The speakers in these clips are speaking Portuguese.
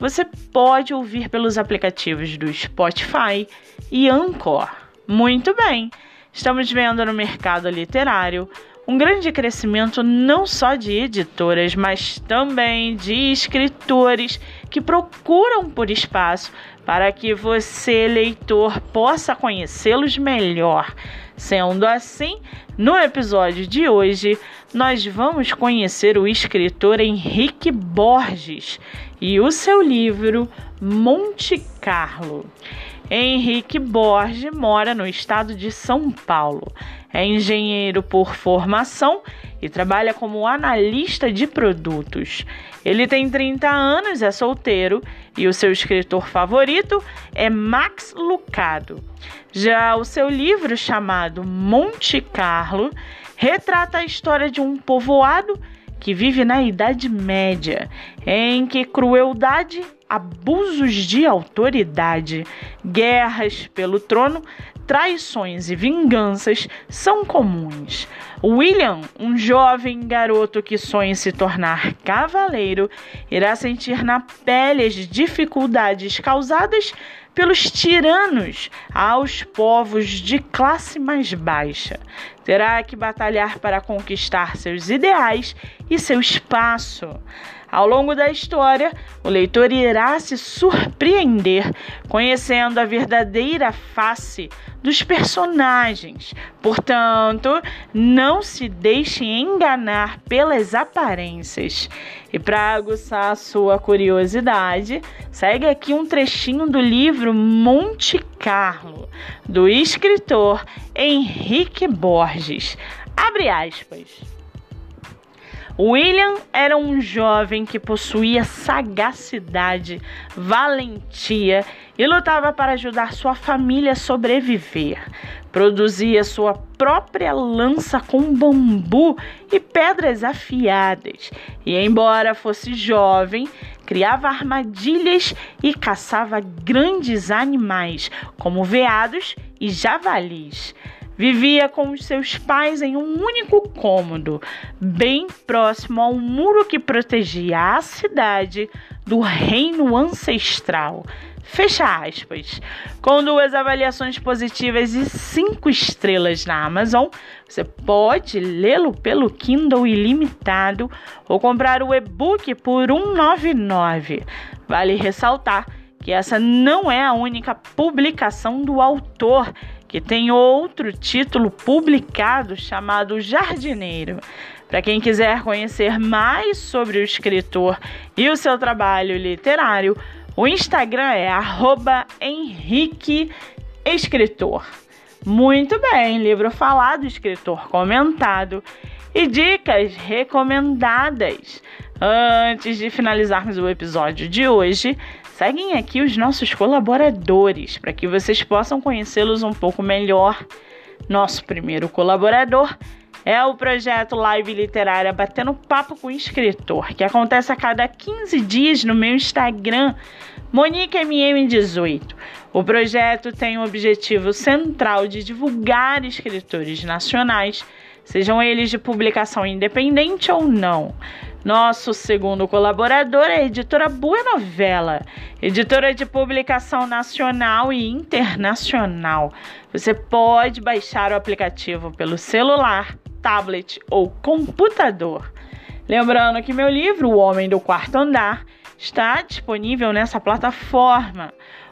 você pode ouvir pelos aplicativos do Spotify e Anchor. Muito bem, estamos vendo no mercado literário um grande crescimento não só de editoras, mas também de escritores que procuram por espaço para que você, leitor, possa conhecê-los melhor. Sendo assim, no episódio de hoje, nós vamos conhecer o escritor Henrique Borges e o seu livro Monte Carlo. Henrique Borges mora no estado de São Paulo. É engenheiro por formação e trabalha como analista de produtos. Ele tem 30 anos, é solteiro e o seu escritor favorito é Max Lucado. Já o seu livro chamado Monte Carlo retrata a história de um povoado que vive na Idade Média, em que crueldade, abusos de autoridade, guerras pelo trono traições e vinganças são comuns. William, um jovem garoto que sonha se tornar cavaleiro, irá sentir na pele as dificuldades causadas pelos tiranos aos povos de classe mais baixa. Terá que batalhar para conquistar seus ideais e seu espaço. Ao longo da história, o leitor irá se surpreender conhecendo a verdadeira face dos personagens. Portanto, não se deixe enganar pelas aparências. E para aguçar a sua curiosidade, segue aqui um trechinho do livro Monte Carlo, do escritor Henrique Borges. Abre aspas. William era um jovem que possuía sagacidade, valentia e lutava para ajudar sua família a sobreviver. Produzia sua própria lança com bambu e pedras afiadas, e, embora fosse jovem, criava armadilhas e caçava grandes animais, como veados e javalis. Vivia com os seus pais em um único cômodo, bem próximo ao muro que protegia a cidade do reino ancestral. Fecha aspas. Com duas avaliações positivas e cinco estrelas na Amazon, você pode lê-lo pelo Kindle ilimitado ou comprar o e-book por R$ 1,99. Vale ressaltar que essa não é a única publicação do autor que tem outro título publicado chamado Jardineiro. Para quem quiser conhecer mais sobre o escritor e o seu trabalho literário, o Instagram é @henriqueescritor. Muito bem, livro falado, escritor comentado e dicas recomendadas. Antes de finalizarmos o episódio de hoje, seguem aqui os nossos colaboradores para que vocês possam conhecê-los um pouco melhor. Nosso primeiro colaborador é o projeto Live Literária Batendo Papo com o Escritor, que acontece a cada 15 dias no meu Instagram, MoniqueMM18. O projeto tem o objetivo central de divulgar escritores nacionais, sejam eles de publicação independente ou não nosso segundo colaborador é a editora Boa Novela, editora de publicação nacional e internacional. Você pode baixar o aplicativo pelo celular, tablet ou computador. Lembrando que meu livro, O Homem do Quarto Andar, está disponível nessa plataforma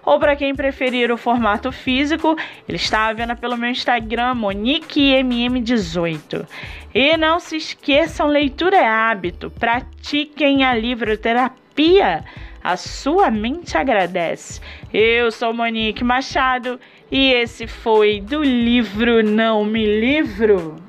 ou para quem preferir o formato físico, ele está à venda pelo meu Instagram, MoniqueMM18. E não se esqueçam, leitura é hábito. Pratiquem a livroterapia. A sua mente agradece. Eu sou Monique Machado e esse foi do livro Não Me Livro.